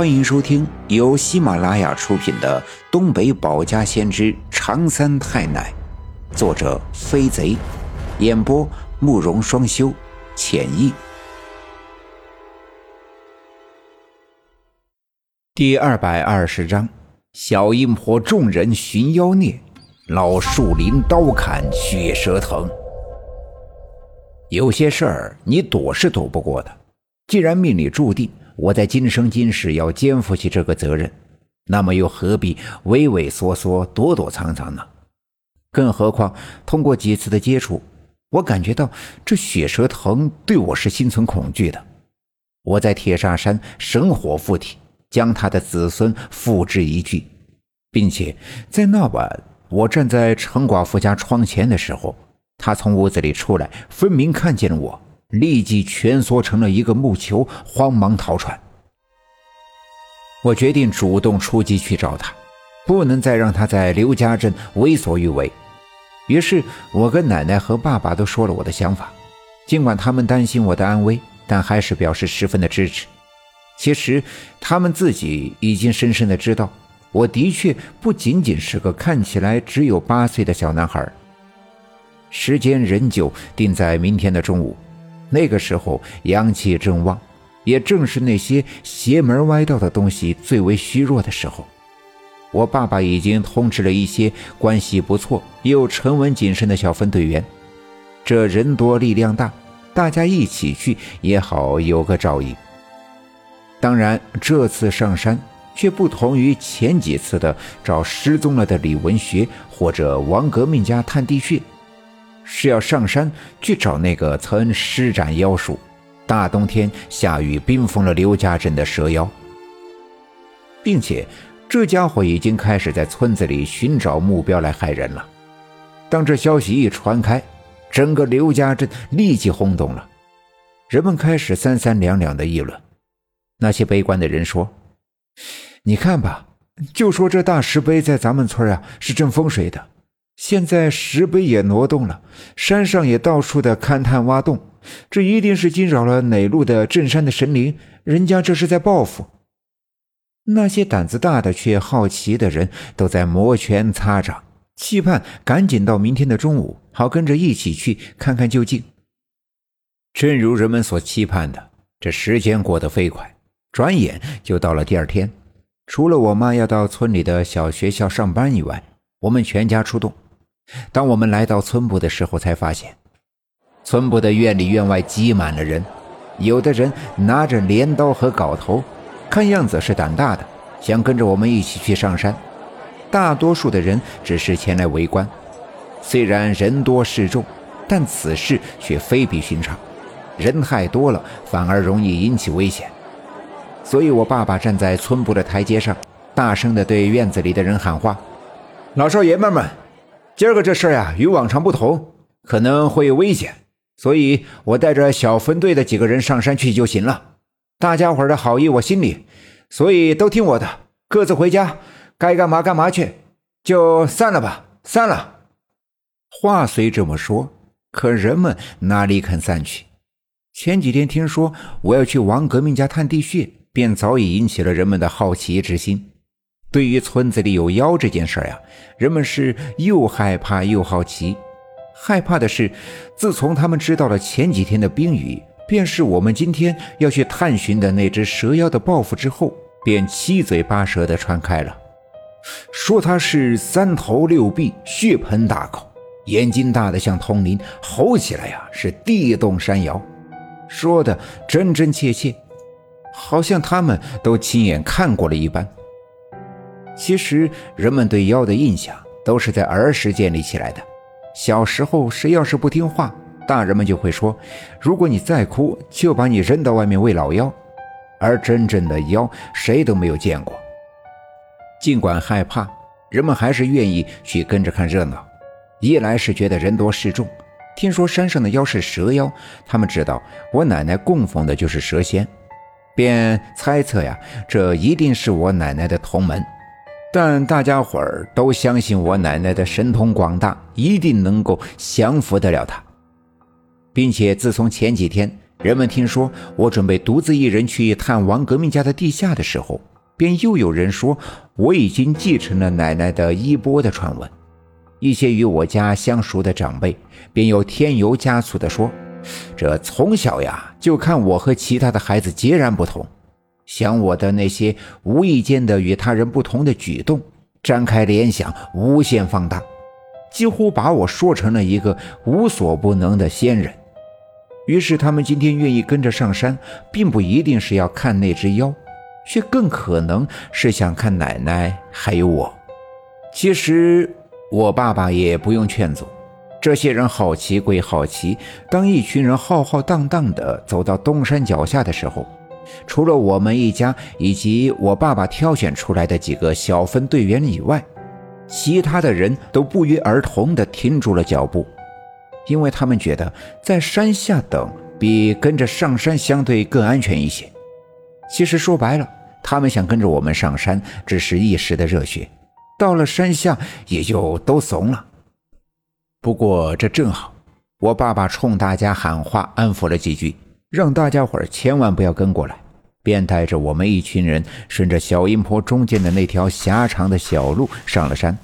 欢迎收听由喜马拉雅出品的《东北保家先知长三太奶》，作者飞贼，演播慕容双修，浅意。第二百二十章：小阴婆众人寻妖孽，老树林刀砍血蛇疼。有些事儿你躲是躲不过的，既然命里注定。我在今生今世要肩负起这个责任，那么又何必畏畏缩缩、躲躲藏藏呢？更何况通过几次的接触，我感觉到这血蛇藤对我是心存恐惧的。我在铁砂山神火附体，将他的子孙付之一炬，并且在那晚我站在陈寡妇家窗前的时候，他从屋子里出来，分明看见了我。立即蜷缩成了一个木球，慌忙逃窜。我决定主动出击去找他，不能再让他在刘家镇为所欲为。于是，我跟奶奶和爸爸都说了我的想法。尽管他们担心我的安危，但还是表示十分的支持。其实，他们自己已经深深的知道，我的确不仅仅是个看起来只有八岁的小男孩。时间仍旧定在明天的中午。那个时候阳气正旺，也正是那些邪门歪道的东西最为虚弱的时候。我爸爸已经通知了一些关系不错又沉稳谨慎的小分队员，这人多力量大，大家一起去也好有个照应。当然，这次上山却不同于前几次的找失踪了的李文学或者王革命家探地穴。是要上山去找那个曾施展妖术、大冬天下雨冰封了刘家镇的蛇妖，并且这家伙已经开始在村子里寻找目标来害人了。当这消息一传开，整个刘家镇立即轰动了，人们开始三三两两的议论。那些悲观的人说：“你看吧，就说这大石碑在咱们村啊是镇风水的。”现在石碑也挪动了，山上也到处的勘探挖洞，这一定是惊扰了哪路的镇山的神灵，人家这是在报复。那些胆子大的却好奇的人都在摩拳擦掌，期盼赶紧到明天的中午，好跟着一起去看看究竟。正如人们所期盼的，这时间过得飞快，转眼就到了第二天。除了我妈要到村里的小学校上班以外，我们全家出动。当我们来到村部的时候，才发现村部的院里院外挤满了人，有的人拿着镰刀和镐头，看样子是胆大的，想跟着我们一起去上山。大多数的人只是前来围观。虽然人多势众，但此事却非比寻常，人太多了反而容易引起危险。所以我爸爸站在村部的台阶上，大声地对院子里的人喊话：“老少爷们们！”今儿个这事儿呀，与往常不同，可能会有危险，所以我带着小分队的几个人上山去就行了。大家伙的好意我心里，所以都听我的，各自回家，该干嘛干嘛去，就散了吧，散了。话虽这么说，可人们哪里肯散去？前几天听说我要去王革命家探地穴，便早已引起了人们的好奇之心。对于村子里有妖这件事呀，人们是又害怕又好奇。害怕的是，自从他们知道了前几天的冰雨便是我们今天要去探寻的那只蛇妖的报复之后，便七嘴八舌地传开了，说他是三头六臂、血盆大口、眼睛大的像铜铃，吼起来呀是地动山摇，说的真真切切，好像他们都亲眼看过了一般。其实，人们对妖的印象都是在儿时建立起来的。小时候，谁要是不听话，大人们就会说：“如果你再哭，就把你扔到外面喂老妖。”而真正的妖，谁都没有见过。尽管害怕，人们还是愿意去跟着看热闹。一来是觉得人多势众，听说山上的妖是蛇妖，他们知道我奶奶供奉的就是蛇仙，便猜测呀，这一定是我奶奶的同门。但大家伙儿都相信我奶奶的神通广大，一定能够降服得了他，并且自从前几天人们听说我准备独自一人去探王革命家的地下的时候，便又有人说我已经继承了奶奶的衣钵的传闻。一些与我家相熟的长辈便又添油加醋地说：“这从小呀就看我和其他的孩子截然不同，想我的那些无意间的与他人不同的举动，展开联想，无限放大，几乎把我说成了一个无所不能的仙人。”于是他们今天愿意跟着上山，并不一定是要看那只妖，却更可能是想看奶奶还有我。其实我爸爸也不用劝阻，这些人好奇归好奇，当一群人浩浩荡荡地走到东山脚下的时候，除了我们一家以及我爸爸挑选出来的几个小分队员以外，其他的人都不约而同地停住了脚步。因为他们觉得在山下等比跟着上山相对更安全一些。其实说白了，他们想跟着我们上山，只是一时的热血，到了山下也就都怂了。不过这正好，我爸爸冲大家喊话，安抚了几句，让大家伙儿千万不要跟过来，便带着我们一群人顺着小阴坡中间的那条狭长的小路上了山。